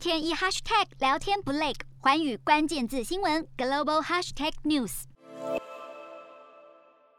天一 hashtag 聊天不累，寰宇关键字新闻 global hashtag news。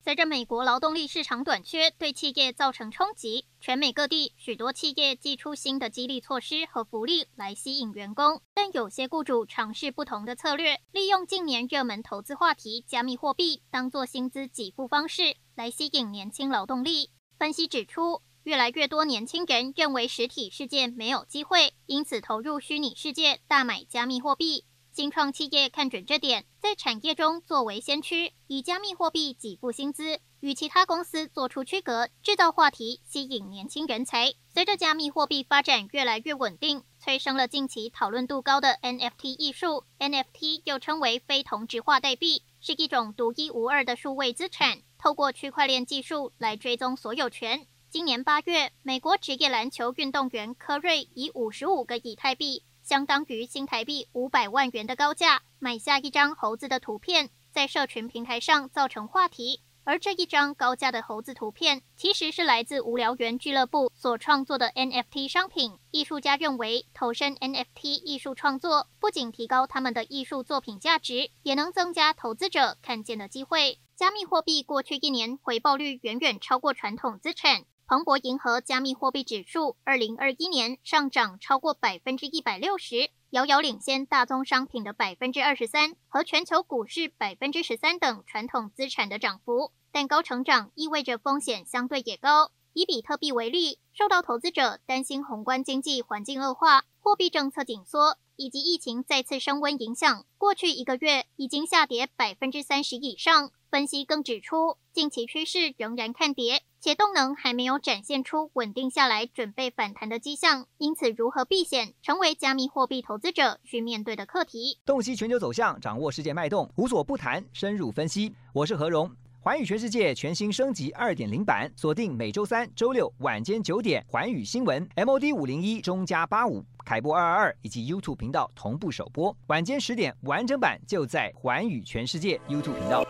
随着美国劳动力市场短缺对企业造成冲击，全美各地许多企业祭出新的激励措施和福利来吸引员工，但有些雇主尝试不同的策略，利用近年热门投资话题加密货币当做薪资给付方式来吸引年轻劳动力。分析指出，越来越多年轻人认为实体世界没有机会，因此投入虚拟世界大买加密货币。新创企业看准这点，在产业中作为先驱，以加密货币给付薪资，与其他公司做出区隔，制造话题，吸引年轻人才。随着加密货币发展越来越稳定，催生了近期讨论度高的 NFT 艺术。NFT 又称为非同质化代币，是一种独一无二的数位资产，透过区块链技术来追踪所有权。今年八月，美国职业篮球运动员科瑞以五十五个以太币。相当于新台币五百万元的高价买下一张猴子的图片，在社群平台上造成话题。而这一张高价的猴子图片，其实是来自无聊猿俱乐部所创作的 NFT 商品。艺术家认为，投身 NFT 艺术创作，不仅提高他们的艺术作品价值，也能增加投资者看见的机会。加密货币过去一年回报率远远超过传统资产。彭博银河加密货币指数二零二一年上涨超过百分之一百六十，遥遥领先大宗商品的百分之二十三和全球股市百分之十三等传统资产的涨幅。但高成长意味着风险相对也高。以比特币为例，受到投资者担心宏观经济环境恶化、货币政策紧缩以及疫情再次升温影响，过去一个月已经下跌百分之三十以上。分析更指出，近期趋势仍然看跌。且动能还没有展现出稳定下来、准备反弹的迹象，因此如何避险，成为加密货币投资者需面对的课题。洞悉全球走向，掌握世界脉动，无所不谈，深入分析。我是何荣，寰宇全世界全新升级二点零版，锁定每周三、周六晚间九点，寰宇新闻 MOD 五零一中加八五凯播二二二以及 YouTube 频道同步首播，晚间十点完整版就在寰宇全世界 YouTube 频道。